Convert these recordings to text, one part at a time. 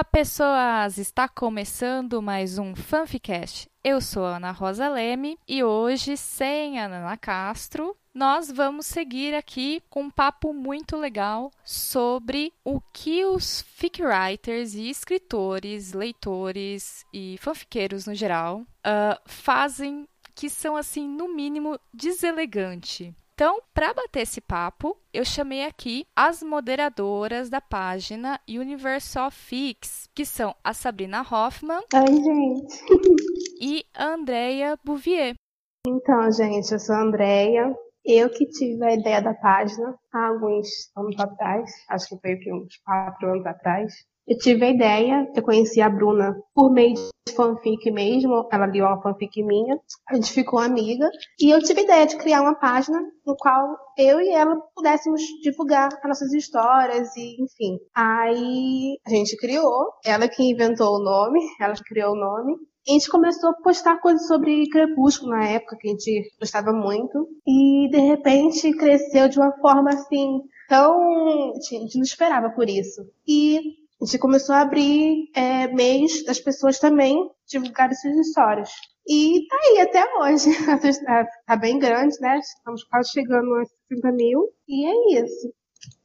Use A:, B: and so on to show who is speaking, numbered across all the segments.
A: Olá, pessoas! Está começando mais um Fanficast. Eu sou Ana Rosa Leme e hoje, sem a Ana Castro, nós vamos seguir aqui com um papo muito legal sobre o que os fic writers e escritores, leitores e fanfiqueiros no geral uh, fazem que são, assim, no mínimo, deselegante. Então, para bater esse papo, eu chamei aqui as moderadoras da página Universal Fix, que são a Sabrina Hoffman.
B: Oi, gente.
A: E a Andrea Bouvier.
B: Então, gente, eu sou a Andrea. Eu que tive a ideia da página há alguns anos atrás, acho que foi uns quatro anos atrás. Eu tive a ideia, eu conheci a Bruna por meio de fanfic mesmo, ela liu uma fanfic minha, a gente ficou amiga, e eu tive a ideia de criar uma página no qual eu e ela pudéssemos divulgar as nossas histórias e, enfim. Aí a gente criou, ela que inventou o nome, ela que criou o nome, a gente começou a postar coisas sobre Crepúsculo na época, que a gente gostava muito. E de repente cresceu de uma forma assim, tão. A gente não esperava por isso. E a gente começou a abrir é, meios das pessoas também divulgarem suas histórias. E tá aí até hoje. tá bem grande, né? Estamos quase chegando a 60 mil. E é isso.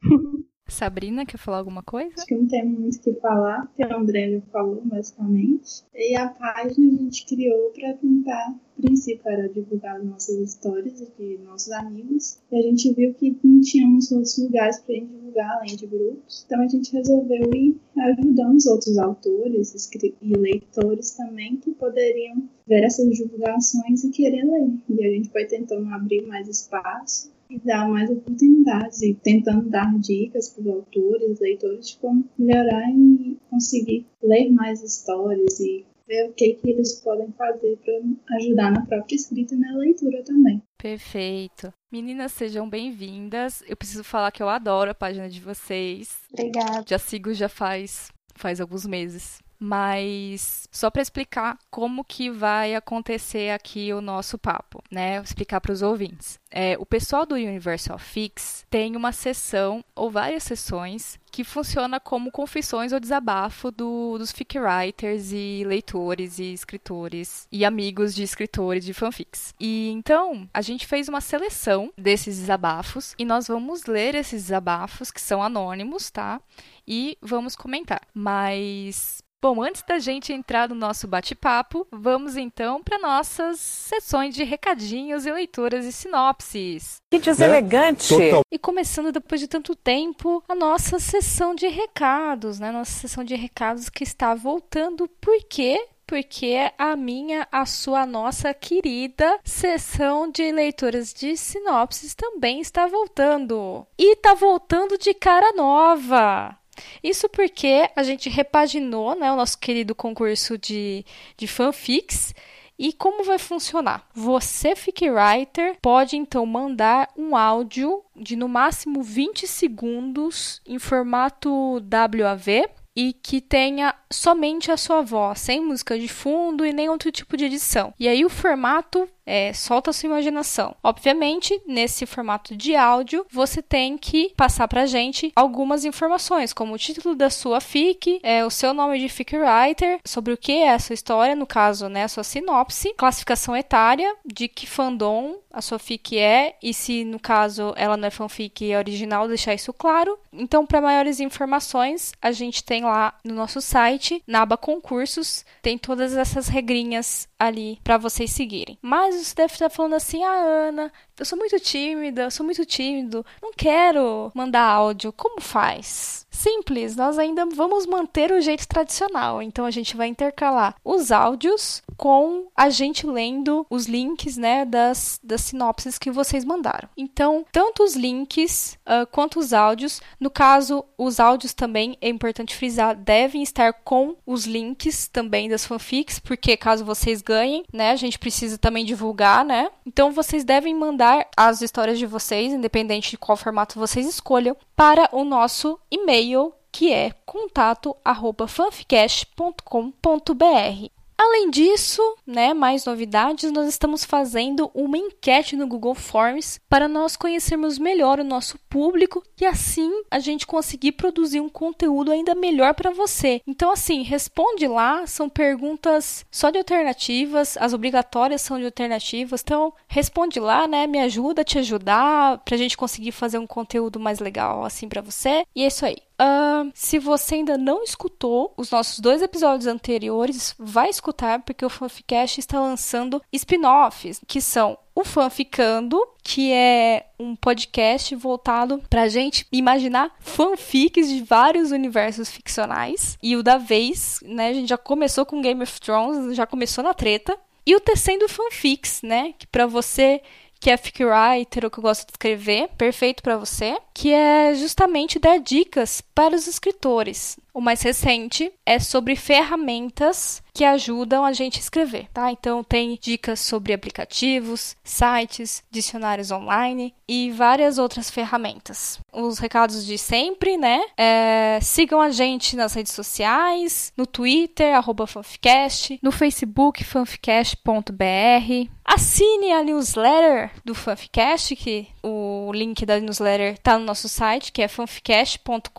A: Sabrina, quer falar alguma coisa?
C: Acho que não tem muito o que falar, que a André já falou, basicamente. E a página a gente criou para tentar, a princípio, era divulgar nossas histórias de nossos amigos. E a gente viu que não tínhamos outros lugares para divulgar, além de grupos. Então a gente resolveu ir ajudando os outros autores e leitores também que poderiam ver essas divulgações e querer ler. E a gente foi tentando abrir mais espaço e dar mais oportunidades e tentando dar dicas para os autores, leitores de como melhorar e conseguir ler mais histórias e ver o que, que eles podem fazer para ajudar na própria escrita e na leitura também.
A: Perfeito. Meninas, sejam bem-vindas. Eu preciso falar que eu adoro a página de vocês.
B: Obrigada.
A: Já sigo já faz faz alguns meses mas só para explicar como que vai acontecer aqui o nosso papo, né? Explicar para os ouvintes. É, o pessoal do Universal Fix tem uma sessão ou várias sessões que funciona como confissões ou desabafo do, dos fic writers e leitores e escritores e amigos de escritores de fanfics. E então a gente fez uma seleção desses desabafos e nós vamos ler esses desabafos que são anônimos, tá? E vamos comentar. Mas Bom, antes da gente entrar no nosso bate-papo, vamos então para nossas sessões de recadinhos e leituras e sinopses.
D: Que deselegante! Né?
A: E começando depois de tanto tempo, a nossa sessão de recados, né? Nossa sessão de recados que está voltando. Por quê? porque a minha, a sua, a nossa querida sessão de leituras de sinopses também está voltando. E está voltando de cara nova. Isso porque a gente repaginou né, o nosso querido concurso de, de fanfics. E como vai funcionar? Você, fic writer, pode então mandar um áudio de no máximo 20 segundos em formato WAV e que tenha somente a sua voz, sem música de fundo e nem outro tipo de edição. E aí o formato é, solta a sua imaginação. Obviamente, nesse formato de áudio, você tem que passar pra gente algumas informações, como o título da sua fic, é, o seu nome de fic writer, sobre o que é a sua história, no caso, né, a sua sinopse, classificação etária, de que fandom a sua fic é, e se no caso ela não é fanfic é original, deixar isso claro. Então, para maiores informações, a gente tem lá no nosso site, na aba concursos, tem todas essas regrinhas ali para vocês seguirem. Mas você deve estar falando assim: "Ah, Ana, eu sou muito tímida, eu sou muito tímido, não quero mandar áudio. Como faz?" Simples, nós ainda vamos manter o jeito tradicional. Então a gente vai intercalar os áudios com a gente lendo os links, né, das, das sinopses que vocês mandaram. Então, tanto os links uh, quanto os áudios, no caso, os áudios também, é importante frisar, devem estar com os links também das fanfics, porque caso vocês ganhem, né, a gente precisa também divulgar, né? Então vocês devem mandar as histórias de vocês, independente de qual formato vocês escolham, para o nosso e-mail que é contato@fanficast.com.br. Além disso, né, mais novidades, nós estamos fazendo uma enquete no Google Forms para nós conhecermos melhor o nosso público e assim a gente conseguir produzir um conteúdo ainda melhor para você. Então assim, responde lá, são perguntas só de alternativas, as obrigatórias são de alternativas. Então, responde lá, né, me ajuda a te ajudar pra gente conseguir fazer um conteúdo mais legal assim para você. E é isso aí. Uh, se você ainda não escutou os nossos dois episódios anteriores, vai escutar, porque o Fanficast está lançando spin-offs, que são o Fanficando, que é um podcast voltado pra gente imaginar fanfics de vários universos ficcionais. E o da vez, né, a gente já começou com Game of Thrones, já começou na treta. E o Tecendo Fanfics, né, que para você que é fic writer ou que gosta de escrever, perfeito para você, que é justamente dar dicas para os escritores. O mais recente é sobre ferramentas que ajudam a gente a escrever, tá? Então tem dicas sobre aplicativos, sites, dicionários online e várias outras ferramentas. Os recados de sempre, né? É, sigam a gente nas redes sociais, no Twitter, arroba fanficast, no Facebook, fanficast.br. Assine a newsletter do Fanficast, que o link da newsletter tá no nosso site, que é fanficast.com.br.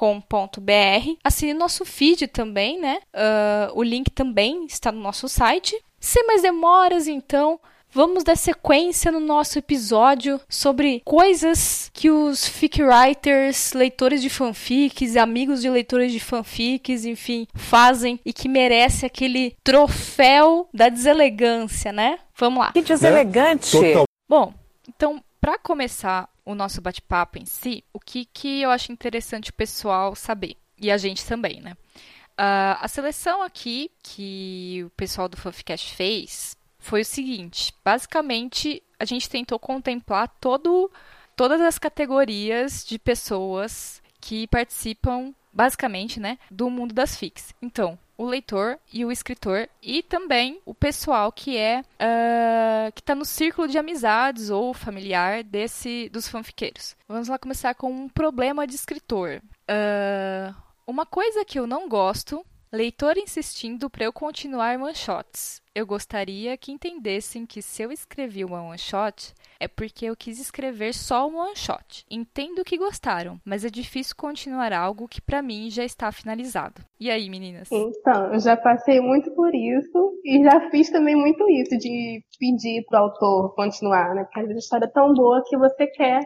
A: Assine nosso feed também, né? Uh, o link também está no nosso site. Sem mais demoras, então, vamos dar sequência no nosso episódio sobre coisas que os fic writers, leitores de fanfics, amigos de leitores de fanfics, enfim, fazem e que merece aquele troféu da deselegância, né? Vamos lá.
D: Que deselegante! Total.
A: Bom, então, para começar o nosso bate-papo em si, o que, que eu acho interessante o pessoal saber? E a gente também, né? Uh, a seleção aqui que o pessoal do Fanficast fez foi o seguinte: basicamente, a gente tentou contemplar todo, todas as categorias de pessoas que participam, basicamente, né, do mundo das fics. Então, o leitor e o escritor e também o pessoal que é uh, que está no círculo de amizades ou familiar desse dos fanfiqueiros. Vamos lá começar com um problema de escritor. Uh, uma coisa que eu não gosto, leitor insistindo para eu continuar one shots. Eu gostaria que entendessem que se eu escrevi uma one shot, é porque eu quis escrever só um one shot. Entendo que gostaram, mas é difícil continuar algo que para mim já está finalizado. E aí, meninas?
B: Então, eu já passei muito por isso e já fiz também muito isso de pedir pro autor continuar, né? Porque a história é tão boa que você quer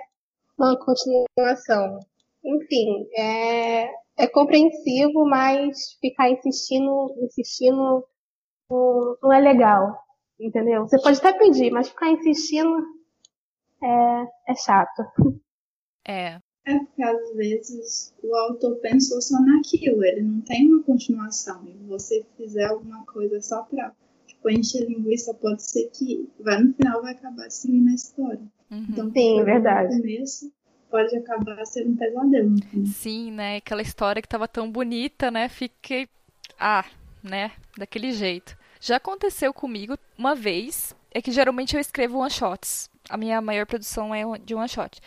B: uma continuação. Enfim, é, é compreensivo, mas ficar insistindo, insistindo não, é legal, entendeu? Você pode até pedir, mas ficar insistindo é, é chato.
A: É.
C: É porque às vezes o autor pensou só naquilo, ele não tem uma continuação. E você fizer alguma coisa só pra tipo, encher linguiça, pode ser que vai, no final vai acabar destruindo a história.
B: Uhum. Então, Sim, é verdade.
C: No começo, pode acabar sendo um pesadelo.
A: Sim, né? Aquela história que tava tão bonita, né? Fiquei. Ah, né? Daquele jeito. Já aconteceu comigo uma vez, é que geralmente eu escrevo one shots. A minha maior produção é de one shot.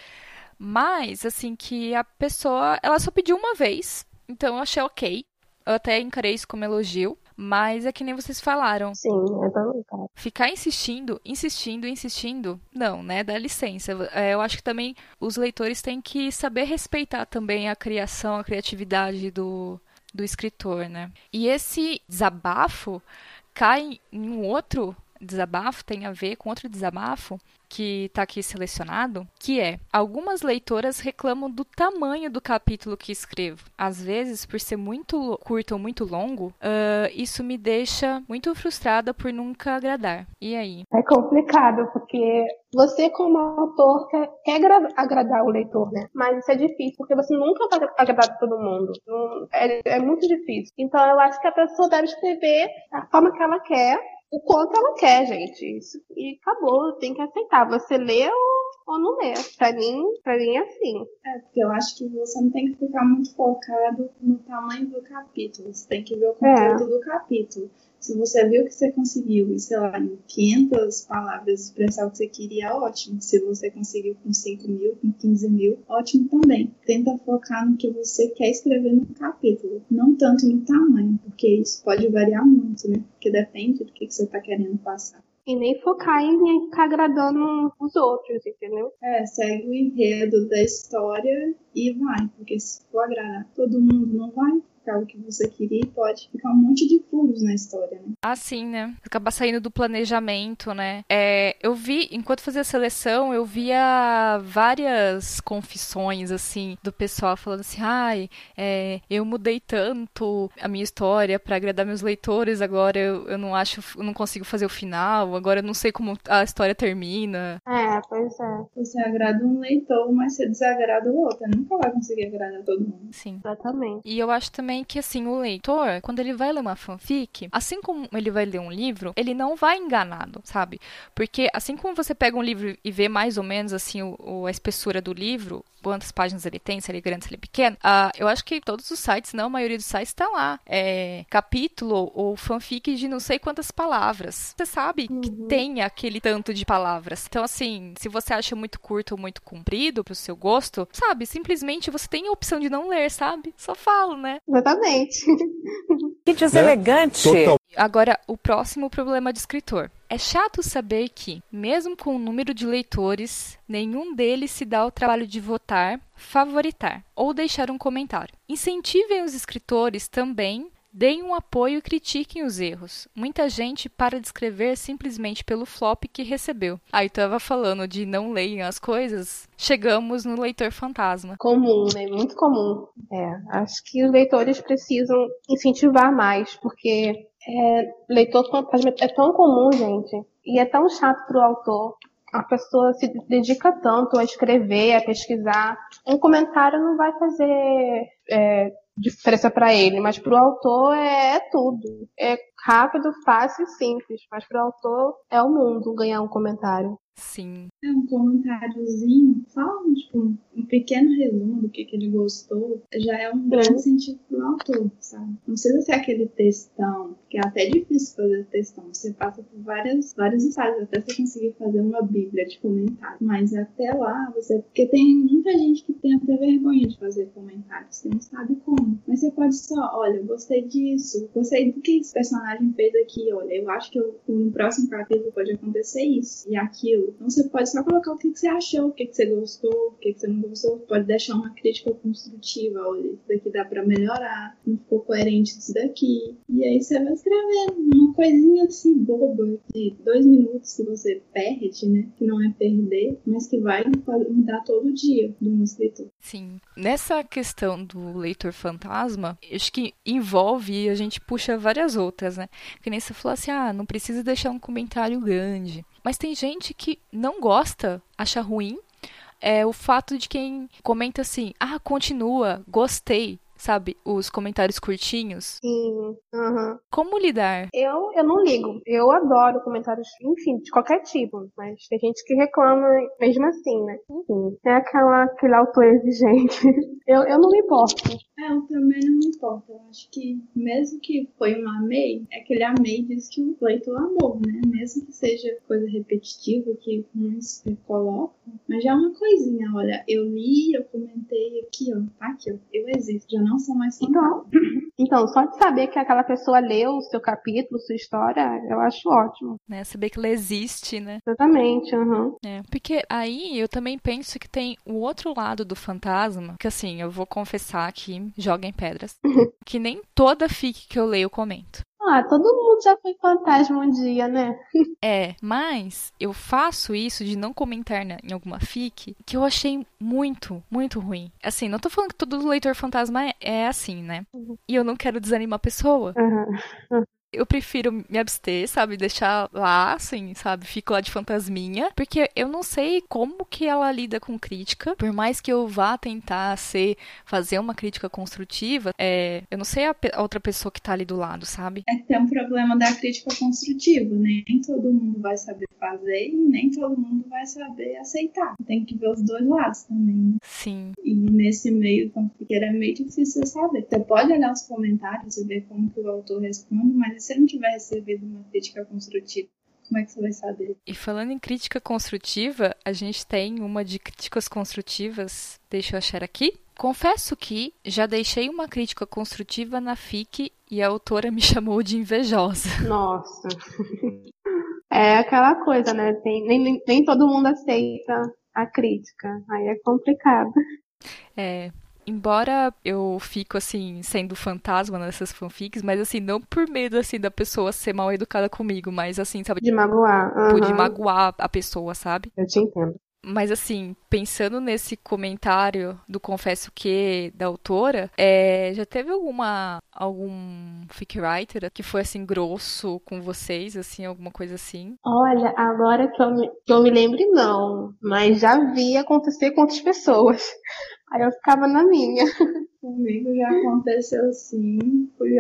A: Mas, assim, que a pessoa, ela só pediu uma vez, então eu achei ok. Eu até encarei isso como elogio. Mas é que nem vocês falaram.
B: Sim, eu também, cara.
A: Ficar insistindo, insistindo, insistindo, não, né? Dá licença. É, eu acho que também os leitores têm que saber respeitar também a criação, a criatividade do, do escritor, né? E esse desabafo cai em um outro desabafo, tem a ver com outro desabafo, que está aqui selecionado, que é: algumas leitoras reclamam do tamanho do capítulo que escrevo. Às vezes, por ser muito curto ou muito longo, uh, isso me deixa muito frustrada por nunca agradar. E aí?
B: É complicado, porque você, como autor, quer, quer agradar o leitor, né? Mas isso é difícil, porque você nunca vai agradar todo mundo. É, é muito difícil. Então, eu acho que a pessoa deve escrever da forma que ela quer o quanto ela quer, gente. Isso, e acabou, tem que aceitar. Você lê ou, ou não lê. Pra mim, pra mim é assim.
C: É, porque eu acho que você não tem que ficar muito focado no tamanho do capítulo. Você tem que ver o conteúdo é. do capítulo. Se você viu que você conseguiu, sei lá, em 500 palavras expressar o que você queria, ótimo. Se você conseguiu com 5 mil, com 15 mil, ótimo também. Tenta focar no que você quer escrever no capítulo, não tanto no tamanho, porque isso pode variar muito, né? Porque depende do que você está querendo passar.
B: E nem focar em ficar agradando os outros, entendeu?
C: É, segue o enredo da história e vai. Porque se for agradar todo mundo, não vai o que você queria e pode ficar um monte de furos na história, né?
A: Ah, sim, né? Acabar saindo do planejamento, né? É, eu vi, enquanto fazia a seleção, eu via várias confissões, assim, do pessoal falando assim, ai, é, eu mudei tanto a minha história para agradar meus leitores, agora eu, eu não acho, eu não consigo fazer o final, agora eu não sei como a história termina.
B: É, pois é.
C: Você agrada um leitor, mas você desagrada o outro. Nunca vai conseguir agradar todo mundo.
A: Sim.
B: Exatamente.
A: E eu acho também também que, assim, o leitor, quando ele vai ler uma fanfic, assim como ele vai ler um livro, ele não vai enganado, sabe? Porque, assim como você pega um livro e vê mais ou menos, assim, o, a espessura do livro, quantas páginas ele tem, se ele é grande, se ele é pequeno, uh, eu acho que todos os sites, não, a maioria dos sites está lá. É, capítulo ou fanfic de não sei quantas palavras. Você sabe uhum. que tem aquele tanto de palavras. Então, assim, se você acha muito curto ou muito comprido pro seu gosto, sabe, simplesmente você tem a opção de não ler, sabe? Só falo, né?
B: Exatamente.
D: Que deselegante. Né? Total.
A: Agora, o próximo problema de escritor. É chato saber que, mesmo com o número de leitores, nenhum deles se dá o trabalho de votar, favoritar ou deixar um comentário. Incentivem os escritores também Deem um apoio e critiquem os erros. Muita gente para de escrever simplesmente pelo flop que recebeu. Aí ah, estava falando de não leem as coisas. Chegamos no leitor fantasma.
B: Comum, né? Muito comum. É, acho que os leitores precisam incentivar mais, porque é, leitor fantasma é tão comum, gente, e é tão chato para o autor. A pessoa se dedica tanto a escrever, a pesquisar. Um comentário não vai fazer é, diferença para ele, mas para o autor é, é, tudo. É rápido, fácil e simples, mas para o autor é o mundo ganhar um comentário.
A: Sim.
C: É um comentáriozinho, fala tipo, um pequeno resumo do que, que ele gostou, já é um grande incentivo pro autor, sabe? Não precisa ser aquele textão, que é até difícil fazer textão. Você passa por várias, vários estágios até você conseguir fazer uma bíblia de comentário. Mas até lá, você. Porque tem muita gente que tem até vergonha de fazer comentários, que não sabe como. Mas você pode só, olha, gostei disso, gostei do que esse personagem fez aqui, olha, eu acho que eu, no próximo capítulo pode acontecer isso e aquilo então você pode só colocar o que, você achou, o que, você gostou, o que, que você não gostou. Pode deixar uma crítica construtiva, olha, isso daqui dá para melhorar, não ficou coerente isso daqui. E aí você vai escrevendo uma coisinha assim boba de dois minutos que você perde, né? Que não é perder, mas que vai mudar todo dia de um escritor.
A: Sim. Nessa questão do leitor fantasma, acho que envolve e a gente puxa várias outras, né? Que nem você falou assim, ah, não precisa deixar um comentário grande. Mas tem gente que não gosta, acha ruim, é o fato de quem comenta assim: ah, continua, gostei sabe? Os comentários curtinhos.
B: Sim. Uhum.
A: Como lidar?
B: Eu, eu não ligo. Eu adoro comentários, enfim, de qualquer tipo. Mas tem gente que reclama mesmo assim, né? Enfim, é aquela, aquele autor exigente. eu, eu não me importo.
C: É, eu também não me importo. Eu acho que, mesmo que foi um amei, é aquele amei diz que o leitor amou, né? Mesmo que seja coisa repetitiva que uns colocam. Mas já é uma coisinha, olha, eu li, eu comentei aqui, ó. Tá aqui, ó. Eu existo. Já não são mais
B: então, então, só de saber que aquela pessoa leu o seu capítulo, sua história, eu acho ótimo.
A: Né? Saber que ela existe, né?
B: Exatamente, uhum.
A: É, porque aí eu também penso que tem o outro lado do fantasma, que assim, eu vou confessar aqui, joguem pedras, que nem toda fic que eu leio eu comento.
B: Ah, todo mundo já foi fantasma um dia, né?
A: é, mas eu faço isso de não comentar na, em alguma fic que eu achei muito, muito ruim. Assim, não tô falando que todo leitor fantasma é, é assim, né? Uhum. E eu não quero desanimar a pessoa.
B: Uhum
A: eu prefiro me abster, sabe? Deixar lá, assim, sabe? Fico lá de fantasminha. Porque eu não sei como que ela lida com crítica. Por mais que eu vá tentar ser, fazer uma crítica construtiva, é, eu não sei a, a outra pessoa que tá ali do lado, sabe?
C: É que tem um problema da crítica construtiva, né? Nem todo mundo vai saber fazer e nem todo mundo vai saber aceitar. Tem que ver os dois lados também. Né?
A: Sim.
C: E nesse meio, porque é meio difícil saber. Você pode olhar os comentários e ver como que o autor responde, mas se você não tiver recebido uma crítica construtiva, como é que você vai saber?
A: E falando em crítica construtiva, a gente tem uma de críticas construtivas, deixa eu achar aqui. Confesso que já deixei uma crítica construtiva na FIC e a autora me chamou de invejosa.
B: Nossa. É aquela coisa, né? Tem, nem, nem todo mundo aceita a crítica. Aí é complicado.
A: É, embora eu fico assim sendo fantasma nessas fanfics, mas assim não por medo assim da pessoa ser mal educada comigo, mas assim, sabe,
B: de magoar,
A: uhum. de magoar a pessoa, sabe?
B: Eu te entendo.
A: Mas assim, pensando nesse comentário do Confesso Que da autora, é, já teve alguma algum fic writer que foi assim grosso com vocês, assim, alguma coisa assim?
B: Olha, agora que eu me, que eu me lembre não, mas já vi acontecer com outras pessoas. Aí eu ficava na minha.
C: Comigo já aconteceu assim, fui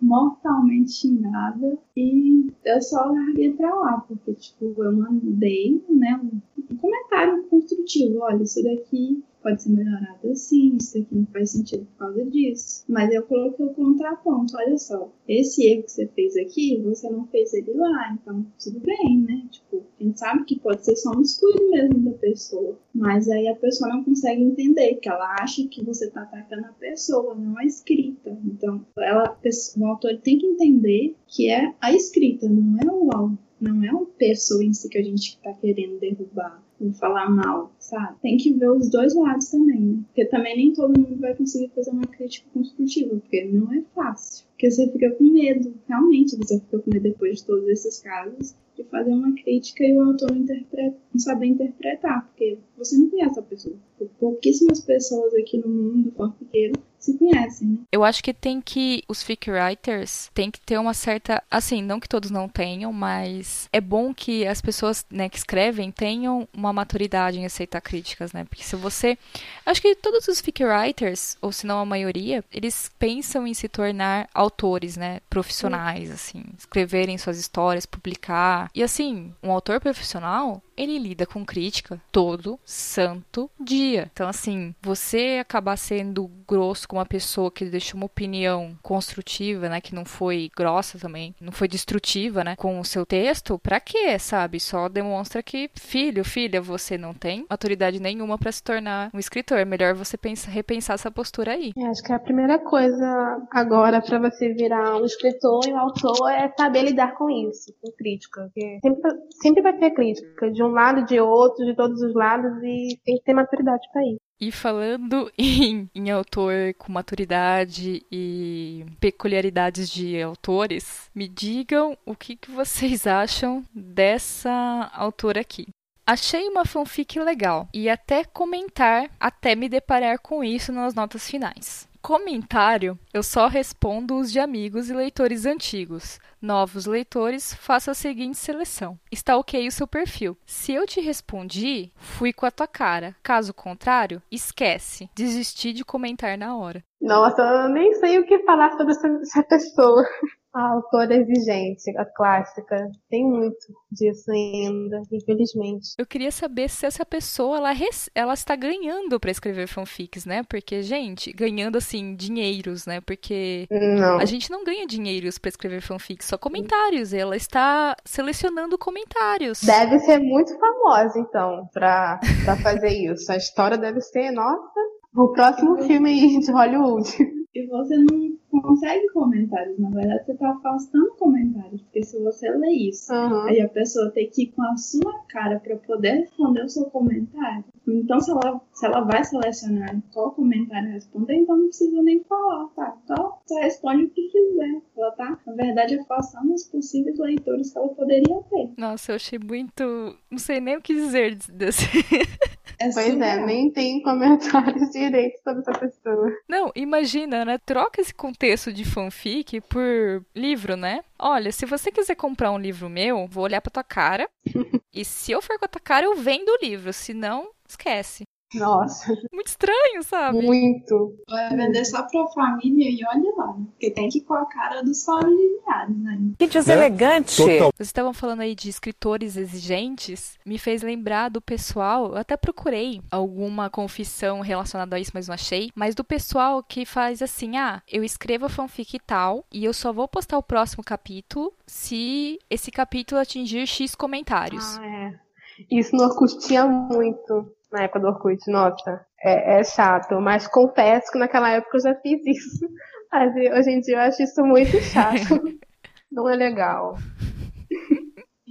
C: mortalmente xingada e eu só larguei pra lá, porque tipo, eu mandei, né, um comentário construtivo, olha, isso daqui pode ser melhorado assim, isso aqui não faz sentido por causa disso. Mas eu coloquei o contraponto, olha só, esse erro que você fez aqui, você não fez ele lá, então tudo bem, né? Tipo, a gente sabe que pode ser só um descuido mesmo da pessoa, mas aí a pessoa não consegue entender, que ela acha que você tá atacando a pessoa, não a escrita. Então, ela, o autor tem que entender que é a escrita, não é o não é uma pessoa em si que a gente está querendo derrubar falar mal, sabe? Tem que ver os dois lados também, né? Porque também nem todo mundo vai conseguir fazer uma crítica construtiva, porque não é fácil. Porque você fica com medo, realmente você fica com medo depois de todos esses casos, de fazer uma crítica e o autor não, interpreta, não saber interpretar, porque você não conhece a pessoa. Pouquíssimas pessoas aqui no mundo fanfiqueiro se conhecem, né?
A: Eu acho que tem que. Os fic writers tem que ter uma certa. Assim, não que todos não tenham, mas é bom que as pessoas né, que escrevem tenham uma maturidade em aceitar críticas, né? Porque se você. Acho que todos os fic writers, ou se não a maioria, eles pensam em se tornar autores, né? Profissionais, assim. Escreverem suas histórias, publicar. E assim, um autor profissional, ele lida com crítica todo santo dia. Então, assim, você acabar sendo grosso com uma pessoa que deixou uma opinião construtiva, né, que não foi grossa também, não foi destrutiva, né, com o seu texto, pra quê, sabe? Só demonstra que, filho, filha, você não tem autoridade nenhuma para se tornar um escritor. É melhor você pensar, repensar essa postura aí.
B: É, acho que a primeira coisa agora para você virar um escritor e um autor é saber lidar com isso, com crítica. Porque sempre, sempre vai ter crítica de um lado, de outro, de todos os lados, e tem que ter maturidade para isso.
A: E falando em, em, autor com maturidade e peculiaridades de autores, me digam o que, que vocês acham dessa autora aqui. Achei uma fanfic legal e até comentar, até me deparar com isso nas notas finais. Comentário, eu só respondo os de amigos e leitores antigos. Novos leitores, faça a seguinte seleção. Está ok o seu perfil. Se eu te respondi, fui com a tua cara. Caso contrário, esquece. Desisti de comentar na hora.
B: Nossa, eu nem sei o que falar sobre essa pessoa. A autora exigente, a clássica, tem muito disso ainda, infelizmente.
A: Eu queria saber se essa pessoa ela, ela está ganhando para escrever fanfics, né? Porque, gente, ganhando assim dinheiros, né? Porque
B: não.
A: a gente não ganha dinheiros para escrever fanfics, só comentários. Ela está selecionando comentários.
B: Deve ser muito famosa, então, para fazer isso. A história deve ser, nossa, o próximo filme de Hollywood.
C: E você não consegue comentários, na verdade você está afastando comentários, porque se você lê isso, uhum. aí a pessoa tem que ir com a sua cara para poder responder o seu comentário. Então se ela, se ela vai selecionar qual comentário responder, então não precisa nem falar, tá? Então só responde o que quiser. Ela tá, na verdade, afastando os possíveis leitores que ela poderia ter.
A: Nossa, eu achei muito. Não sei nem o que dizer desse.
B: É pois é, nem tem comentários direitos sobre essa pessoa.
A: Não, imagina, né? Troca esse contexto de fanfic por livro, né? Olha, se você quiser comprar um livro meu, vou olhar pra tua cara. e se eu for com a tua cara, eu vendo o livro. Se não, esquece.
B: Nossa.
A: Muito estranho, sabe?
B: Muito.
C: Vai vender só pra família e olha lá, né? Porque tem que ir com a cara dos familiares, né?
D: Que deselegante.
A: Vocês estavam falando aí de escritores exigentes, me fez lembrar do pessoal, eu até procurei alguma confissão relacionada a isso, mas não achei, mas do pessoal que faz assim, ah, eu escrevo a fanfic tal e eu só vou postar o próximo capítulo se esse capítulo atingir X comentários.
B: Ah, é. Isso no Orkut tinha muito na época do Orkut, nossa, é, é, chato, mas confesso que naquela época eu já fiz isso. Mas hoje em dia eu acho isso muito chato. Não é legal.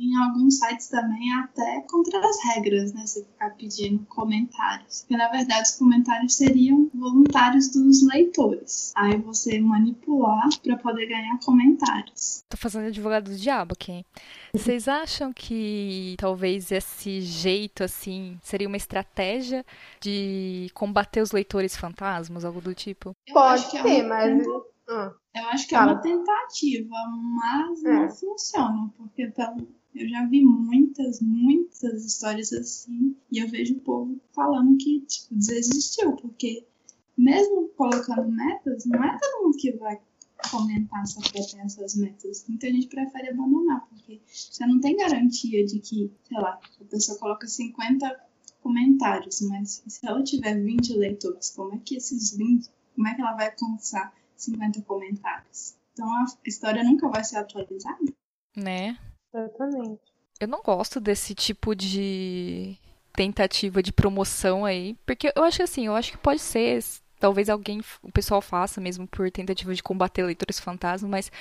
C: Em alguns sites também até contra as regras, né? Você ficar pedindo comentários. Porque na verdade os comentários seriam voluntários dos leitores. Aí você manipular para poder ganhar comentários.
A: Tô fazendo advogado do diabo aqui. Vocês acham que talvez esse jeito assim seria uma estratégia de combater os leitores fantasmas, algo do tipo?
B: Pode ser, é mas.
C: Ah. Eu acho que é uma tentativa, mas é. não funciona, porque pelo, eu já vi muitas, muitas histórias assim, e eu vejo o povo falando que, tipo, desistiu, porque mesmo colocando metas, não é todo mundo que vai comentar só pra ter essas metas. Muita gente prefere abandonar, porque você não tem garantia de que, sei lá, a pessoa coloca 50 comentários, mas se ela tiver 20 leitores, como é que esses 20, como é que ela vai alcançar 50 comentários? Então a história nunca vai ser atualizada.
A: Né?
B: Exatamente.
A: Eu não gosto desse tipo de tentativa de promoção aí, porque eu acho assim, eu acho que pode ser, talvez alguém, o pessoal faça mesmo por tentativa de combater leitores fantasmas, mas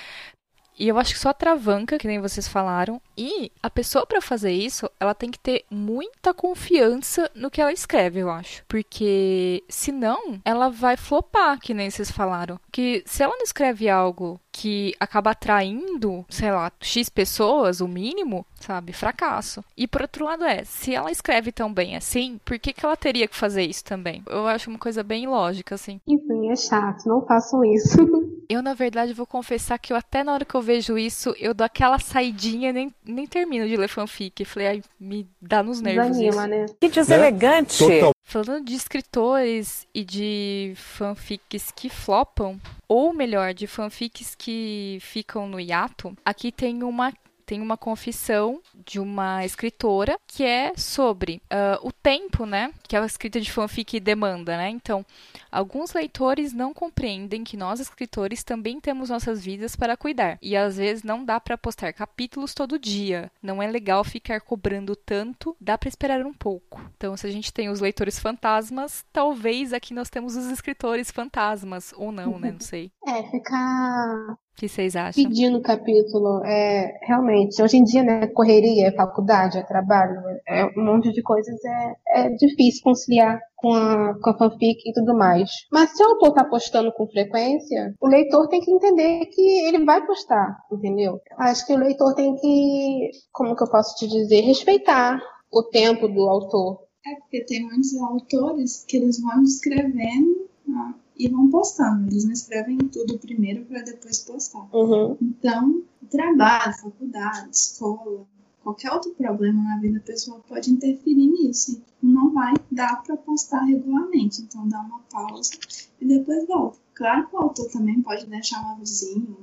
A: e eu acho que só a travanca, que nem vocês falaram. E a pessoa para fazer isso, ela tem que ter muita confiança no que ela escreve, eu acho. Porque senão, ela vai flopar, que nem vocês falaram. Que se ela não escreve algo que acaba atraindo, sei lá, X pessoas, o mínimo, sabe? Fracasso. E por outro lado é, se ela escreve tão bem assim, por que, que ela teria que fazer isso também? Eu acho uma coisa bem lógica, assim.
B: Enfim, é chato, não façam isso.
A: Eu, na verdade, vou confessar que eu até na hora que eu vejo isso, eu dou aquela saidinha nem, nem termino de ler fanfic. Falei, ai, me dá nos nervos Desanima, isso.
D: Né? Que deselegante.
A: Né? Falando de escritores e de fanfics que flopam, ou melhor, de fanfics que ficam no hiato, aqui tem uma tem uma confissão de uma escritora que é sobre uh, o tempo, né? Que a escrita de fanfic demanda, né? Então, alguns leitores não compreendem que nós, escritores, também temos nossas vidas para cuidar. E às vezes não dá para postar capítulos todo dia. Não é legal ficar cobrando tanto, dá para esperar um pouco. Então, se a gente tem os leitores fantasmas, talvez aqui nós temos os escritores fantasmas. Ou não, né? Não sei.
B: É, ficar
A: que vocês acham?
B: Pedindo capítulo, é, realmente, hoje em dia, né, correria, é faculdade, é trabalho, é, um monte de coisas, é, é difícil conciliar com a, com a fanfic e tudo mais. Mas se o autor está postando com frequência, o leitor tem que entender que ele vai postar, entendeu? Acho que o leitor tem que, como que eu posso te dizer, respeitar o tempo do autor.
C: É porque tem muitos autores que eles vão escrevendo ah, e vão postando. Eles não escrevem tudo primeiro para depois postar.
B: Uhum.
C: Então, trabalho, faculdade, escola, qualquer outro problema na vida pessoal pode interferir nisso. Não vai dar para postar regularmente. Então, dá uma pausa e depois volta. Claro que o autor também pode deixar um avisinho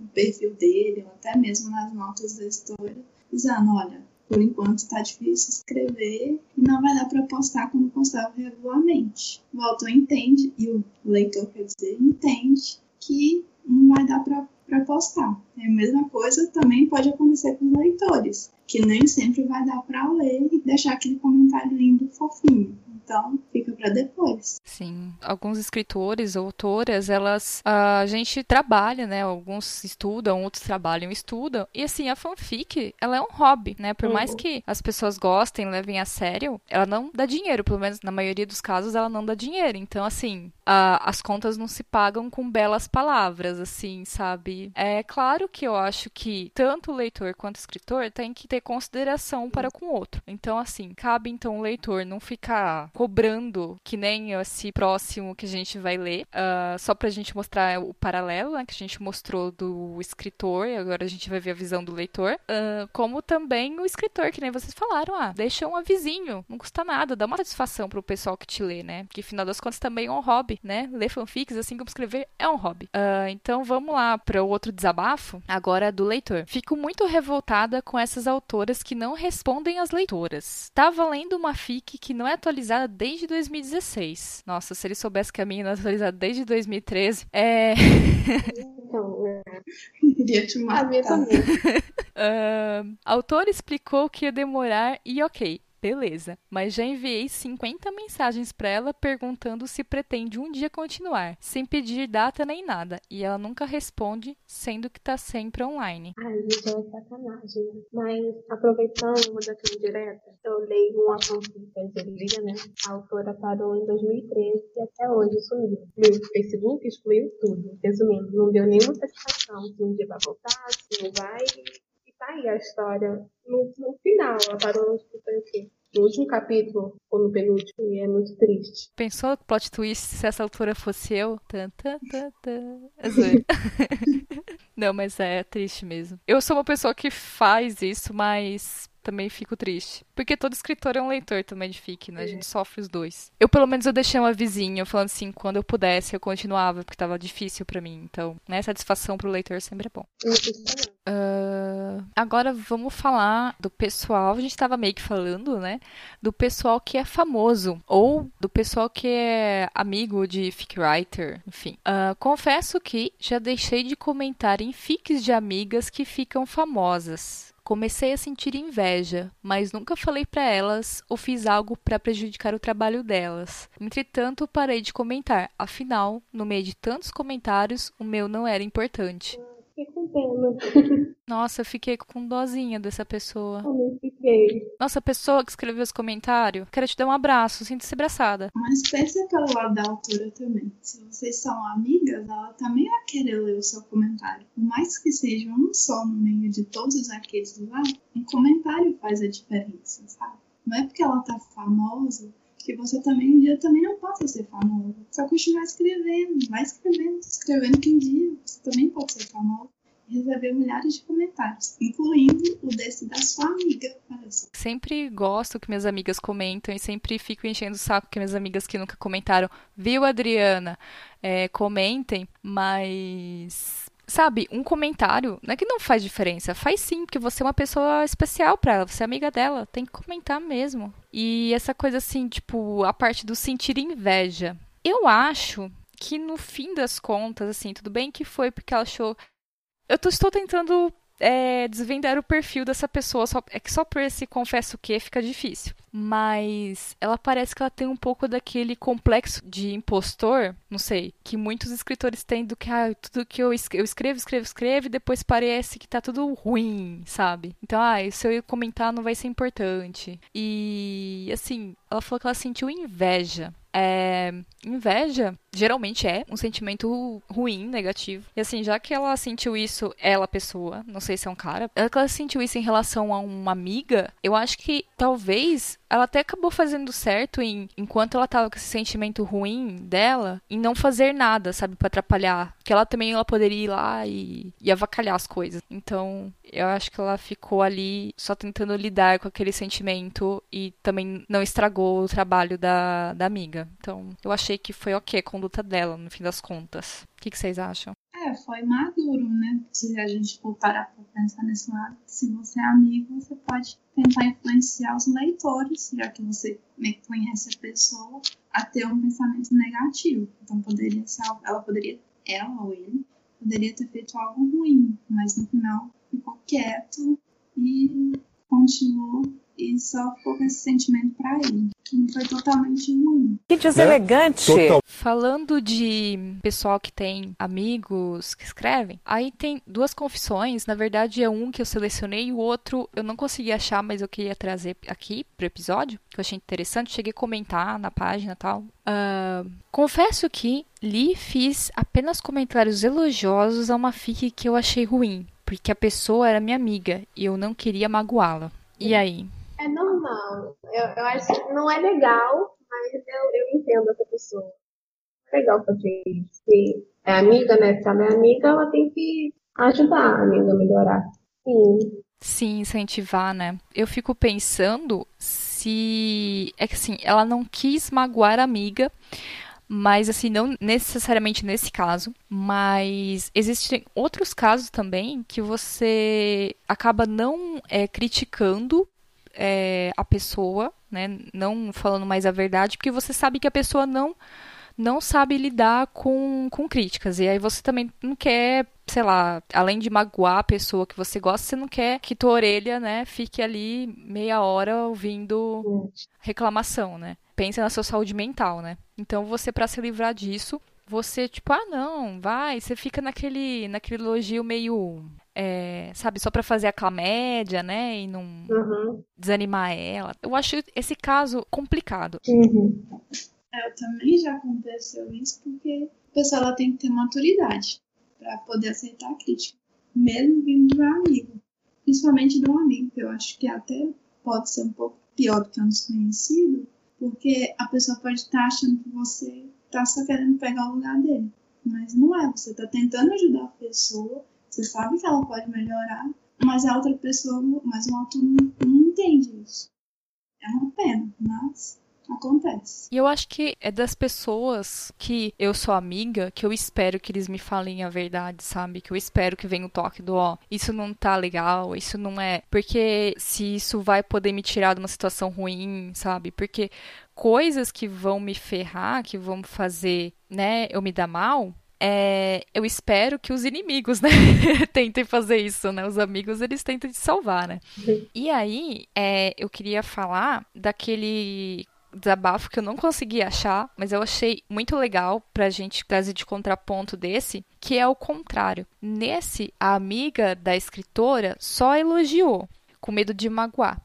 C: no perfil dele, ou até mesmo nas notas da história, dizendo: olha, por enquanto está difícil escrever não vai dar para postar como postava regularmente. O autor entende, e o leitor, quer dizer, entende que não vai dar para postar. É a mesma coisa também pode acontecer com os leitores, que nem sempre vai dar para ler e deixar aquele comentário lindo, fofinho. Então, fica para depois.
A: Sim, alguns escritores, autoras, elas a gente trabalha, né? Alguns estudam, outros trabalham, estudam. E assim, a fanfic, ela é um hobby, né? Por uhum. mais que as pessoas gostem, levem a sério, ela não dá dinheiro, pelo menos na maioria dos casos ela não dá dinheiro. Então, assim, uh, as contas não se pagam com belas palavras, assim, sabe? É claro que eu acho que tanto o leitor quanto o escritor tem que ter consideração para com o outro. Então, assim, cabe então o leitor não ficar cobrando que nem esse próximo que a gente vai ler, uh, só pra gente mostrar o paralelo, né, que a gente mostrou do escritor, e agora a gente vai ver a visão do leitor, uh, como também o escritor, que nem vocês falaram, ah, deixa um avisinho, não custa nada, dá uma satisfação pro pessoal que te lê, né? Porque, afinal das contas, também é um hobby, né? Ler fanfics, assim como escrever, é um hobby. Uh, então, vamos lá para o outro desabafo, agora do leitor. Fico muito revoltada com essas autoras que não respondem às leitoras. Tava lendo uma fic que não é atualizada desde 2016. Nossa, se ele soubesse que a minha não é atualizada desde 2013, é...
C: Então, é... Iria te matar.
A: uh, a autora explicou que ia demorar e ok. Beleza, mas já enviei 50 mensagens para ela perguntando se pretende um dia continuar, sem pedir data nem nada, e ela nunca responde, sendo que tá sempre online.
B: Ai, isso é sacanagem, né? Mas, aproveitando, daqui direta, eu leio uma fanfic de dia, né? A autora parou em 2013 e até hoje sumiu. Meu Facebook excluiu tudo. Resumindo, não deu nenhuma satisfação se um dia vai voltar, se não vai, tá aí a história no, no final. Ela parou no último capítulo, ou no penúltimo, e é muito triste.
A: Pensou plot twist se essa altura fosse eu? Tan, tan, tan, tan. Não, mas é triste mesmo. Eu sou uma pessoa que faz isso, mas também fico triste. Porque todo escritor é um leitor também de fic, né? A gente sofre os dois. Eu, pelo menos, eu deixei uma vizinha falando assim, quando eu pudesse, eu continuava, porque tava difícil para mim. Então, né, satisfação pro leitor sempre é bom. Uh, agora vamos falar do pessoal, a gente tava meio que falando, né? Do pessoal que é famoso, ou do pessoal que é amigo de fic writer, enfim. Uh, confesso que já deixei de comentar em fics de amigas que ficam famosas. Comecei a sentir inveja, mas nunca falei para elas ou fiz algo para prejudicar o trabalho delas. Entretanto, parei de comentar, afinal, no meio de tantos comentários, o meu não era importante.
B: Fiquei com pena.
A: Nossa, eu fiquei com dozinha dessa pessoa.
B: Também fiquei.
A: Nossa, a pessoa que escreveu esse comentário, quero te dar um abraço, sinta-se abraçada.
C: Mas pensa pelo lado da autora também. Se vocês são amigas, ela também vai querer ler o seu comentário. Por mais que seja um só no meio de todos aqueles lá, um comentário faz a diferença, sabe? Não é porque ela tá famosa que você também um dia também não possa ser famosa. Só continuar escrevendo, vai escrevendo, escrevendo que um dia você também pode ser famosa recebeu milhares de comentários, incluindo o desse da sua amiga.
A: Sempre gosto que minhas amigas comentam e sempre fico enchendo o saco que minhas amigas que nunca comentaram, viu, Adriana? É, comentem, mas sabe, um comentário não é que não faz diferença, faz sim, porque você é uma pessoa especial para ela, você é amiga dela, tem que comentar mesmo. E essa coisa assim, tipo, a parte do sentir inveja. Eu acho que no fim das contas, assim, tudo bem que foi porque ela achou eu tô, estou tentando é, desvendar o perfil dessa pessoa. Só, é que só por esse confesso que fica difícil. Mas ela parece que ela tem um pouco daquele complexo de impostor, não sei, que muitos escritores têm do que ah, tudo que eu escrevo, eu escrevo, escrevo, escrevo, e depois parece que tá tudo ruim, sabe? Então, ah, se eu comentar não vai ser importante. E assim, ela falou que ela sentiu inveja. É, inveja geralmente é um sentimento ruim, negativo. E assim, já que ela sentiu isso, ela, pessoa, não sei se é um cara, ela que ela sentiu isso em relação a uma amiga, eu acho que talvez ela até acabou fazendo certo em, enquanto ela tava com esse sentimento ruim dela, em não fazer nada, sabe, para atrapalhar. Que ela também ela poderia ir lá e, e avacalhar as coisas. Então, eu acho que ela ficou ali só tentando lidar com aquele sentimento e também não estragou o trabalho da, da amiga. Então, eu achei que foi ok a conduta dela, no fim das contas. O que, que vocês acham?
C: É, foi maduro, né? Se a gente for parar pra pensar nesse lado, se você é amigo, você pode tentar influenciar os leitores, já que você meio que conhece a pessoa, a ter um pensamento negativo. Então poderia ser, ela poderia, ela ou ele, poderia ter feito algo ruim, mas no final ficou quieto e continuou e só ficou com esse sentimento pra ele. Não foi totalmente ruim.
D: Que deselegante.
E: Total.
A: Falando de pessoal que tem amigos que escrevem, aí tem duas confissões. Na verdade, é um que eu selecionei e o outro eu não consegui achar, mas eu queria trazer aqui pro episódio, que eu achei interessante. Cheguei a comentar na página e tal. Ah, confesso que li e fiz apenas comentários elogiosos a uma fic que eu achei ruim, porque a pessoa era minha amiga e eu não queria magoá-la. E aí?
B: Normal. Eu, eu acho que não é legal, mas eu, eu entendo essa pessoa. Legal fazer isso. Se é amiga, né? Se ela é amiga, ela tem que ajudar a amiga a melhorar. Sim.
A: Sim, incentivar, né? Eu fico pensando se. É que assim, ela não quis magoar a amiga, mas assim, não necessariamente nesse caso. Mas existem outros casos também que você acaba não é, criticando é, a pessoa, né? Não falando mais a verdade, porque você sabe que a pessoa não não sabe lidar com, com críticas. E aí você também não quer, sei lá, além de magoar a pessoa que você gosta, você não quer que tua orelha, né, fique ali meia hora ouvindo reclamação, né? Pensa na sua saúde mental, né? Então você, para se livrar disso, você, tipo, ah, não, vai, você fica naquele, naquele elogio meio. É, sabe, só pra fazer aquela média, né? E não
B: Uhum.
A: desanimar ela. Eu acho esse caso complicado.
B: Uhum.
C: É, eu também já aconteceu isso porque a pessoa ela tem que ter maturidade para poder aceitar a crítica, mesmo vindo de um amigo, principalmente de um amigo, que eu acho que até pode ser um pouco pior do que um desconhecido, porque a pessoa pode estar achando que você está só querendo pegar o lugar dele, mas não é. Você está tentando ajudar a pessoa, você sabe que ela pode melhorar, mas a outra pessoa, mas o autor não, não entende isso. É uma pena, mas acontece.
A: E eu acho que é das pessoas que eu sou amiga que eu espero que eles me falem a verdade, sabe? Que eu espero que venha o toque do ó, isso não tá legal, isso não é. Porque se isso vai poder me tirar de uma situação ruim, sabe? Porque coisas que vão me ferrar, que vão fazer, né, eu me dar mal. É, eu espero que os inimigos, né, tentem fazer isso, né? Os amigos, eles tentam te salvar, né? E aí, é, eu queria falar daquele desabafo que eu não consegui achar, mas eu achei muito legal pra gente trazer de contraponto desse, que é o contrário. Nesse, a amiga da escritora só elogiou, com medo de magoar.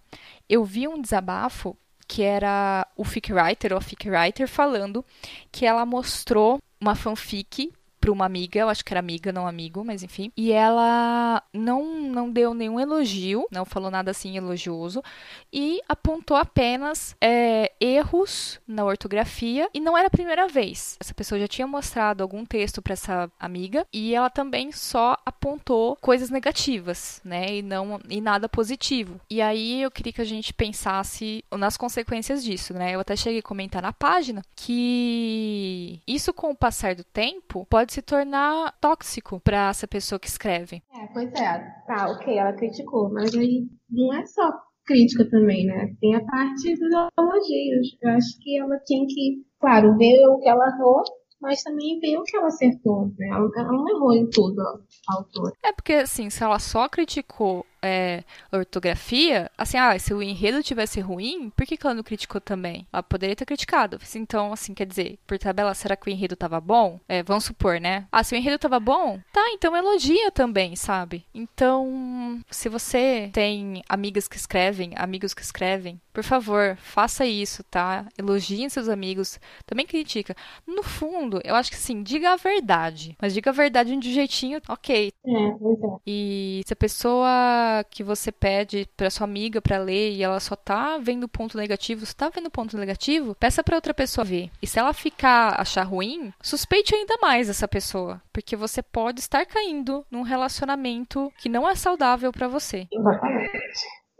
A: Eu vi um desabafo que era o fic writer ou a fic writer falando que ela mostrou uma fanfic para uma amiga, eu acho que era amiga, não amigo, mas enfim. E ela não não deu nenhum elogio, não falou nada assim elogioso e apontou apenas é, erros na ortografia e não era a primeira vez. Essa pessoa já tinha mostrado algum texto para essa amiga e ela também só apontou coisas negativas, né, e não e nada positivo. E aí eu queria que a gente pensasse nas consequências disso, né? Eu até cheguei a comentar na página que isso com o passar do tempo pode se tornar tóxico para essa pessoa que escreve.
B: É, pois é. Tá, ok, ela criticou, mas aí não é só crítica também, né? Tem a parte dos elogios. Eu acho que ela tinha que, claro, ver o que ela errou, mas também ver o que ela acertou, né? Ela, não errou em tudo, a autora.
A: É porque, assim, se ela só criticou é, ortografia, assim, ah, se o enredo tivesse ruim, por que, que ela não criticou também? Ela poderia ter criticado. Então, assim, quer dizer, por tabela, será que o enredo tava bom? É, vamos supor, né? Ah, se o enredo tava bom, tá, então elogia também, sabe? Então, se você tem amigas que escrevem, amigos que escrevem, por favor, faça isso, tá? Elogiem seus amigos, também critica. No fundo, eu acho que sim, diga a verdade, mas diga a verdade de um jeitinho, ok.
B: É, é.
A: E se a pessoa que você pede pra sua amiga pra ler e ela só tá vendo ponto negativo, você tá vendo ponto negativo, peça pra outra pessoa ver. E se ela ficar achar ruim, suspeite ainda mais essa pessoa, porque você pode estar caindo num relacionamento que não é saudável pra você.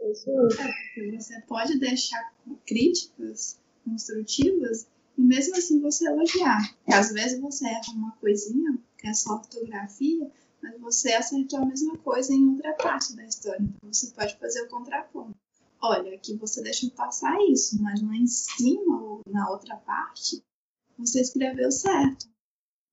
C: Você pode deixar críticas construtivas e mesmo assim você elogiar. Às vezes você erra uma coisinha, que é só ortografia, mas você acertou a mesma coisa em outra parte da história. Então você pode fazer o contraponto. Olha, aqui você deixou passar isso, mas lá em cima ou na outra parte você escreveu certo.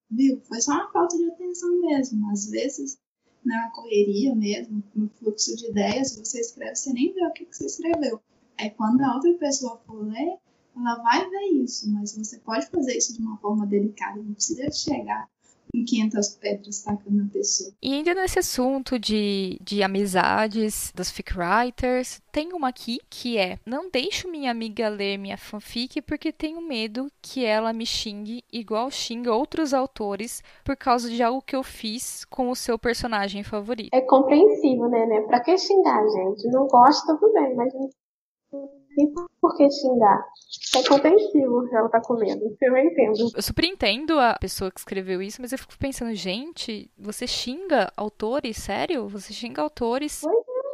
C: Viu? Foi só uma falta de atenção mesmo. Às vezes, na correria mesmo, no fluxo de ideias, você escreve, você nem vê o que, que você escreveu. É quando a outra pessoa for ler, ela vai ver isso, mas você pode fazer isso de uma forma delicada, não precisa chegar 500 pedras tacando a pessoa.
A: E ainda nesse assunto de, de amizades dos fic writers, tem uma aqui que é: não deixo minha amiga ler minha fanfic porque tenho medo que ela me xingue igual xinga outros autores por causa de algo que eu fiz com o seu personagem favorito.
B: É compreensível, né? né? Pra que xingar, gente? Não gosta, tudo bem, mas tem por que xingar. É compreensível ela tá com medo. Eu entendo.
A: Eu super entendo a pessoa que escreveu isso, mas eu fico pensando, gente, você xinga autores? Sério? Você xinga autores
B: é.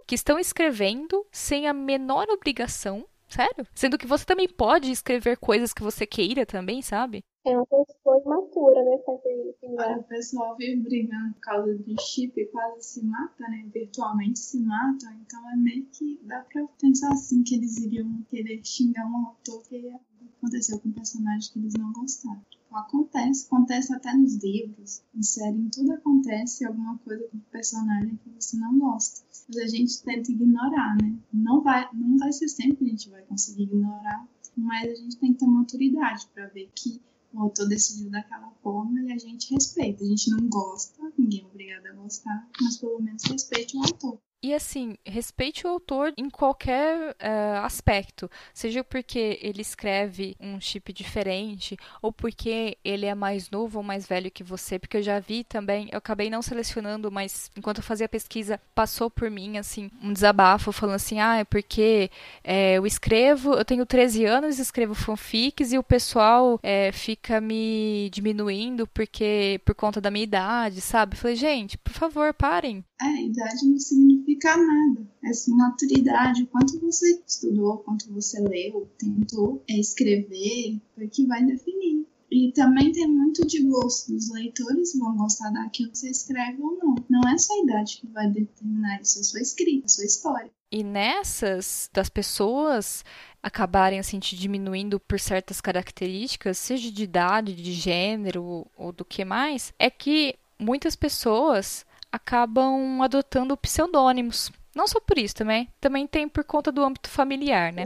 A: que estão escrevendo sem a menor obrigação? Sério? Sendo que você também pode escrever coisas que você queira também, sabe?
B: É uma pessoa imatura, né? Fazer isso. né?
C: Olha, o pessoal vive brigando por causa de chip quase se mata, né? Virtualmente se mata. Então é meio que dá pra pensar assim que eles iriam querer xingar um autor que aconteceu com um personagem que eles não gostaram. Tipo, acontece, acontece até nos livros, em série, em tudo acontece alguma coisa com o personagem que você não gosta. Mas a gente tenta ignorar, né? Não vai, não vai ser sempre que a gente vai conseguir ignorar, mas a gente tem que ter maturidade para ver que o autor decidiu daquela forma e a gente respeita. A gente não gosta, ninguém é obrigado a gostar, mas pelo menos respeite o autor.
A: E assim, respeite o autor em qualquer eh, aspecto. Seja porque ele escreve um chip diferente, ou porque ele é mais novo ou mais velho que você. Porque eu já vi também, eu acabei não selecionando, mas enquanto eu fazia a pesquisa, passou por mim, assim, um desabafo falando assim: ah, é porque eh, eu escrevo, eu tenho 13 anos, escrevo fanfics e o pessoal eh, fica me diminuindo porque por conta da minha idade, sabe? Eu falei, gente, por favor, parem.
C: É, idade não significa nada. Essa maturidade, o quanto você estudou, o quanto você leu, tentou é, escrever, foi que vai definir. E também tem muito de gosto. Os leitores vão gostar daquilo que você escreve ou não. Não é só a idade que vai determinar isso, é sua escrita, sua história.
A: E nessas das pessoas acabarem assim te diminuindo por certas características, seja de idade, de gênero ou do que mais, é que muitas pessoas acabam adotando pseudônimos. Não só por isso também, também tem por conta do âmbito familiar, né?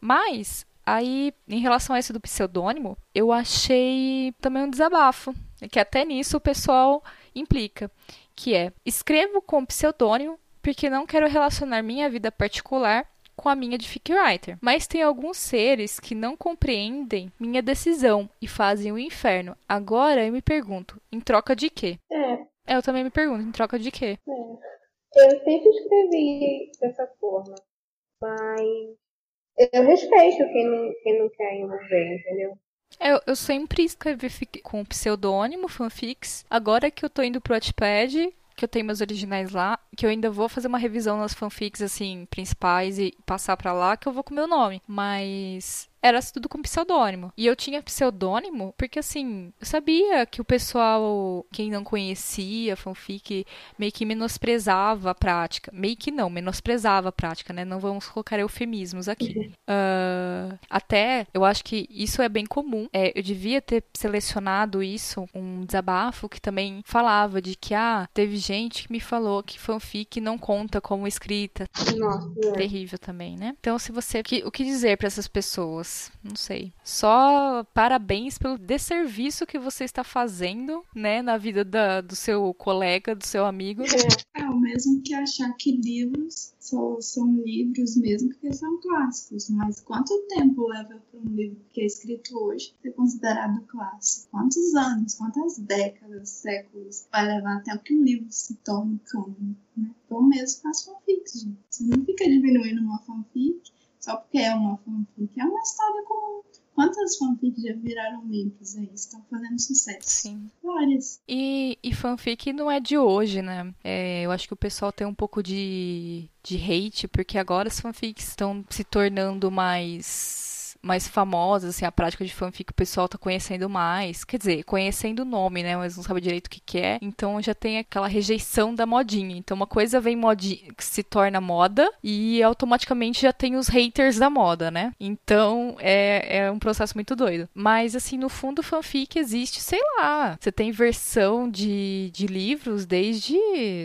A: Mas aí, em relação a esse do pseudônimo, eu achei também um desabafo, que até nisso o pessoal implica, que é: escrevo com pseudônimo porque não quero relacionar minha vida particular com a minha de fic writer. Mas tem alguns seres que não compreendem minha decisão e fazem o inferno. Agora eu me pergunto, em troca de quê?
B: É,
A: Eu também me pergunto, em troca de quê?
B: é. Eu sempre escrevi dessa forma, mas eu respeito quem não, quem não quer envolver, entendeu?
A: Eu, eu sempre escrevi com pseudônimo, fanfics. Agora que eu tô indo pro Wattpad, que eu tenho meus originais lá, que eu ainda vou fazer uma revisão nas fanfics, assim, principais e passar pra lá, que eu vou com meu nome. Mas era tudo com pseudônimo. E eu tinha pseudônimo porque, assim, eu sabia que o pessoal, quem não conhecia fanfic, meio que menosprezava a prática. Meio que não, menosprezava a prática, né? Não vamos colocar eufemismos aqui. Ah, até, eu acho que isso é bem comum. É, eu devia ter selecionado isso, um desabafo que também falava de que, ah, teve gente que me falou que fanfic não conta como escrita.
B: Nossa, é.
A: Terrível também, né? Então, se você. O que dizer pra essas pessoas? Não sei. Só parabéns pelo desserviço que você está fazendo, né? Na vida da- do seu colega, do seu amigo.
C: É o mesmo que achar que livros só são livros mesmo porque são clássicos. Mas quanto tempo leva para um livro que é escrito hoje ser considerado clássico? Quantos anos, quantas décadas, séculos vai levar até que um livro se torne cânone? Né? Então mesmo com as fanfics, gente. Você não fica diminuindo uma fanfic só porque é uma fanfic. É uma história comum. Quantas fanfics já viraram livros aí? Estão fazendo sucesso?
A: Sim.
C: Várias.
A: E, e fanfic não é de hoje, né? É, eu acho que o pessoal tem um pouco de, de hate, porque agora as fanfics estão se tornando mais mais famosas, assim, a prática de fanfic o pessoal tá conhecendo mais. Quer dizer, conhecendo o nome, né? Mas não sabe direito o que, que é. Então já tem aquela rejeição da modinha. Então uma coisa vem modinha, que se torna moda e automaticamente já tem os haters da moda, né? Então é, é um processo muito doido. Mas assim, no fundo, fanfic existe, sei lá. Você tem versão de, de livros desde,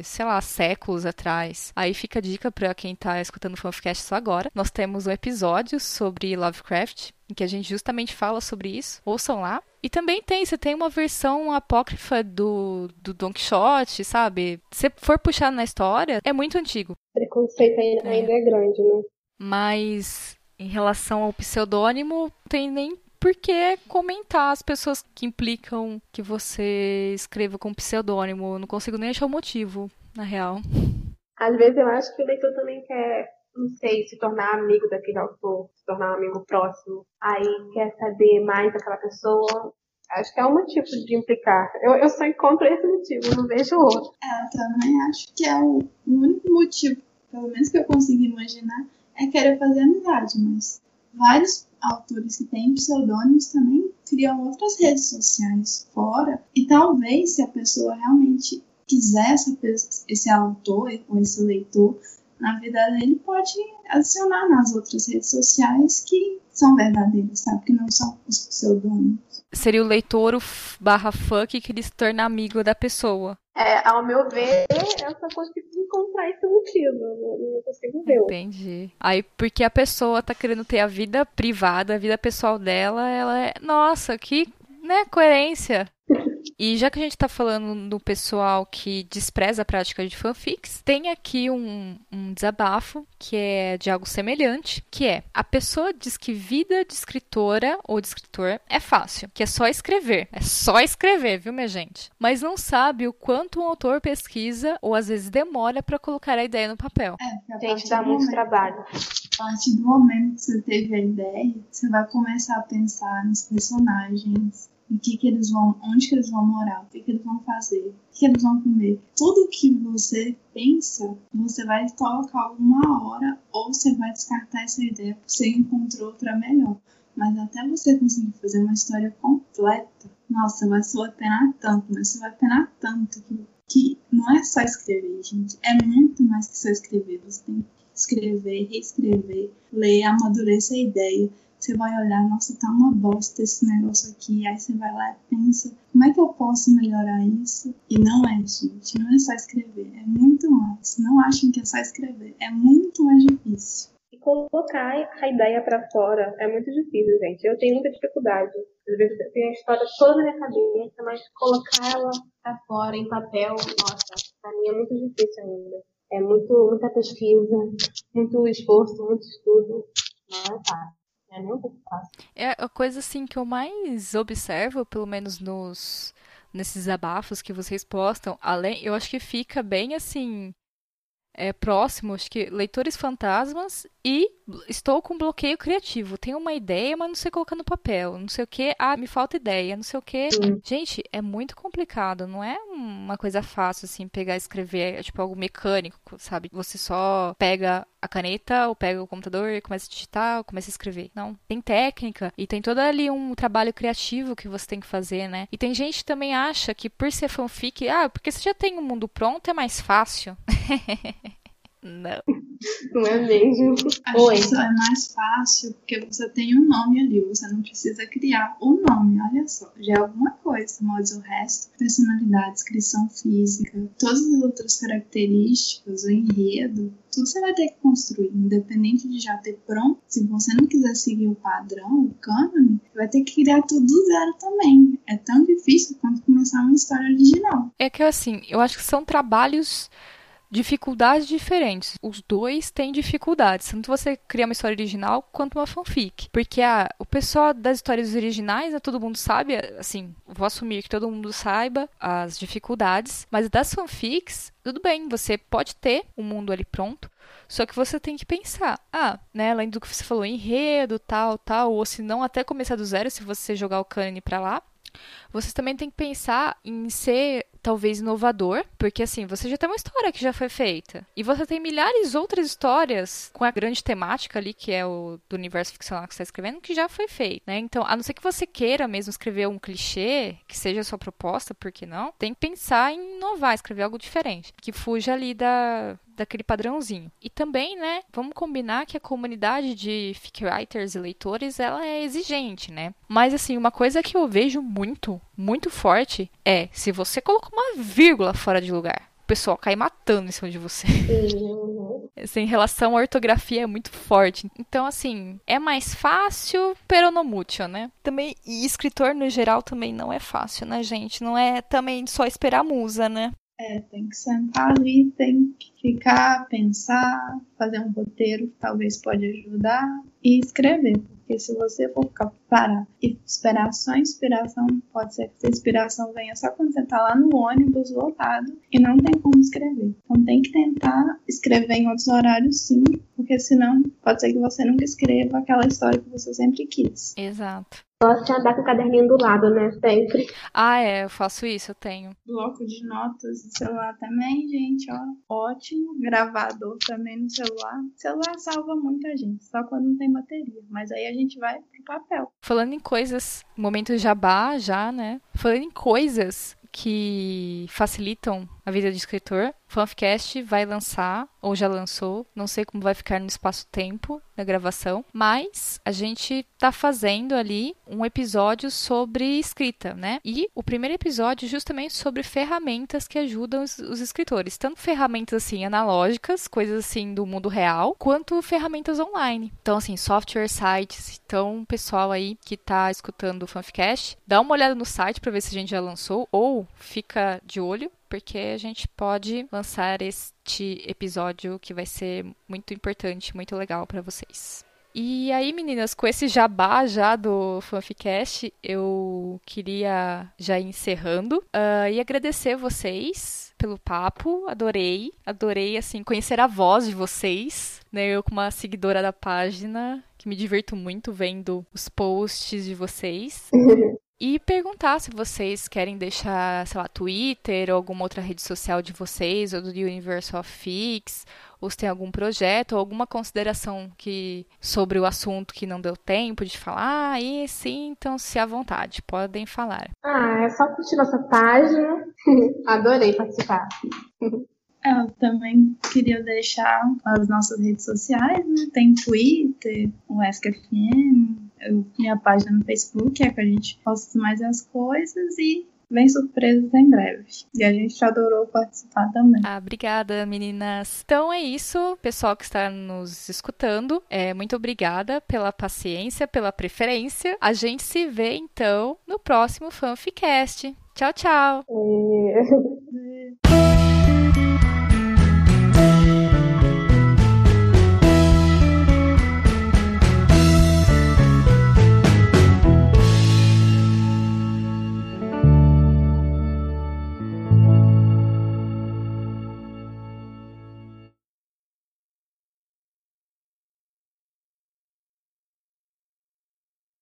A: sei lá, séculos atrás. Aí fica a dica pra quem tá escutando o Fanficast só agora. Nós temos um episódio sobre Lovecraft, em que a gente justamente fala sobre isso. Ouçam lá. E também tem, você tem uma versão apócrifa do, do Don Quixote, sabe? Se for puxar na história, é muito antigo.
B: O preconceito ainda é. ainda é grande, né?
A: Mas em relação ao pseudônimo, tem nem por que comentar as pessoas que implicam que você escreva com pseudônimo. Eu não consigo nem achar o motivo, na real.
B: Às vezes eu acho que o leitor também quer não sei, se tornar amigo daquele autor, se tornar um amigo próximo, aí quer saber mais daquela pessoa. Acho que é um motivo de implicar. Eu, eu só encontro esse motivo, não vejo outro.
C: É, eu também acho que é o, único motivo, pelo menos que eu consigo imaginar, é querer fazer amizade, mas vários autores que têm pseudônimos também criam outras redes sociais fora. E talvez, se a pessoa realmente quiser essa, esse autor ou esse leitor na vida dele, pode adicionar nas outras redes sociais que são verdadeiras, sabe? Que não são os pseudônimos.
A: Seria o leitor barra fã que queria se tornar amigo da pessoa.
B: É, ao meu ver, eu só consigo encontrar esse motivo. Não, não consigo ver.
A: Entendi. Aí, porque a pessoa tá querendo ter a vida privada, a vida pessoal dela, ela é. Nossa, que né, coerência. E já que a gente tá falando do pessoal que despreza a prática de fanfics, tem aqui um, um desabafo que é de algo semelhante, que é a pessoa diz que vida de escritora ou de escritor é fácil, que é só escrever. É só escrever, viu, minha gente? Mas não sabe o quanto um autor pesquisa ou às vezes demora para colocar a ideia no papel.
B: É, gente, dá muito momento, trabalho.
C: A partir do momento que você teve a ideia, você vai começar a pensar nos personagens, o que, que eles vão, onde que eles vão morar, o que, que eles vão fazer, o que, eles vão comer. Tudo que você pensa, você vai colocar alguma hora ou você vai descartar essa ideia porque você encontrou outra melhor. Mas até você conseguir fazer uma história completa, nossa, vai suar penar tanto, mas você vai penar tanto que, que não é só escrever, gente. É muito mais que só escrever. Você tem que escrever, reescrever, ler, amadurecer a ideia você vai olhar, nossa, tá uma bosta esse negócio aqui. Aí você vai lá e pensa, como é que eu posso melhorar isso? E não é, gente, não é só escrever, é muito mais. Não achem que é só escrever, é muito mais difícil.
B: E colocar a ideia para fora é muito difícil, gente. Eu tenho muita dificuldade. Às vezes eu tenho a história toda na minha cabeça, mas colocar ela para fora em papel, nossa, para mim é muito difícil ainda. É muito, muita pesquisa, muito esforço, muito estudo. Não é fácil. É fácil.
A: É a coisa assim que eu mais observo, pelo menos nos nesses abafos que vocês postam, além, eu acho que fica bem assim é, próximo, acho que leitores fantasmas e estou com bloqueio criativo. Tenho uma ideia, mas não sei colocar no papel. Não sei o que. Ah, me falta ideia. Não sei o que. Gente, é muito complicado. Não é uma coisa fácil, assim, pegar e escrever. É tipo algo mecânico, sabe? Você só pega a caneta ou pega o computador e começa a digitar ou começa a escrever. Não. Tem técnica e tem todo ali um trabalho criativo que você tem que fazer, né? E tem gente que também acha que por ser fanfic, ah, porque você já tem o um mundo pronto, é mais fácil. Não.
B: Não é mesmo?
C: Acho Oi. que isso é mais fácil porque você tem um nome ali, você não precisa criar o um nome, olha só. Já é alguma coisa, mas o resto, personalidade, descrição física, todas as outras características, o enredo, tudo você vai ter que construir, independente de já ter pronto. Se você não quiser seguir o padrão, o cânone, vai ter que criar tudo do zero também. É tão difícil quanto começar uma história original.
A: É que assim, eu acho que são trabalhos dificuldades diferentes. Os dois têm dificuldades, tanto você criar uma história original quanto uma fanfic. Porque a, o pessoal das histórias originais, né, todo mundo sabe, assim, vou assumir que todo mundo saiba as dificuldades, mas das fanfics, tudo bem, você pode ter o um mundo ali pronto, só que você tem que pensar, ah, né, além do que você falou, enredo, tal, tal, ou se não até começar do zero se você jogar o cânone para lá, Vocês também têm que pensar em ser talvez inovador, porque assim, você já tem uma história que já foi feita. E você tem milhares outras histórias com a grande temática ali, que é o do universo ficcional que você está escrevendo, que já foi feito, né? Então, a não ser que você queira mesmo escrever um clichê, que seja a sua proposta, por que não? Tem que pensar em inovar, escrever algo diferente, que fuja ali da, daquele padrãozinho. E também, né, vamos combinar que a comunidade de fic writers e leitores, ela é exigente, né? Mas assim, uma coisa que eu vejo muito, muito forte é se você coloca uma vírgula fora de lugar, o pessoal cai matando em cima de você. Essa em relação à ortografia é muito forte. Então, assim, é mais fácil, pero não mútil, né? Também, e escritor no geral também não é fácil, né, gente? Não é também só esperar a musa, né?
C: É, tem que sentar ali, tem que ficar, pensar, fazer um roteiro que talvez pode ajudar e escrever. Porque se você for ficar parar e esperar só inspiração, pode ser que a inspiração venha só quando você tá lá no ônibus lotado e não tem como escrever. Então tem que tentar escrever em outros horários sim, porque senão pode ser que você nunca escreva aquela história que você sempre quis.
A: Exato.
B: Gosto de andar com o caderninho do lado, né? Sempre.
A: Ah, é, eu faço isso, eu tenho.
C: Bloco de notas do celular também, gente, ó. Ótimo. Gravador também no celular. O celular salva muita gente, só quando não tem bateria. Mas aí a gente vai pro papel.
A: Falando em coisas, momento jabá já, né? Falando em coisas que facilitam a vida de escritor, Fanficast vai lançar, ou já lançou, não sei como vai ficar no espaço-tempo da gravação, mas a gente tá fazendo ali um episódio sobre escrita, né? E o primeiro episódio justamente sobre ferramentas que ajudam os, os escritores, tanto ferramentas assim analógicas, coisas assim do mundo real, quanto ferramentas online. Então assim, software, sites, então pessoal aí que tá escutando o Fanficast, dá uma olhada no site para ver se a gente já lançou ou fica de olho porque a gente pode lançar este episódio que vai ser muito importante, muito legal para vocês. E aí, meninas, com esse jabá já do Fanficast, eu queria já ir encerrando uh, e agradecer vocês pelo papo, adorei, adorei, assim, conhecer a voz de vocês, né, eu como uma seguidora da página, que me divirto muito vendo os posts de vocês. e perguntar se vocês querem deixar, sei lá, Twitter ou alguma outra rede social de vocês, ou do Universe of Fix, ou se tem algum projeto ou alguma consideração que sobre o assunto que não deu tempo de falar, aí sim, então se à vontade, podem falar.
B: Ah, é só curtir nossa página. Adorei participar.
C: Eu também queria deixar as nossas redes sociais, né? Tem Twitter, o ESCFM, eu, minha página no Facebook, é que a gente posta mais as coisas e vem surpresas em breve. E a gente adorou participar também.
A: Ah, obrigada, meninas. Então é isso, pessoal que está nos escutando. É, muito obrigada pela paciência, pela preferência. A gente se vê então no próximo Fanficast. Tchau, tchau.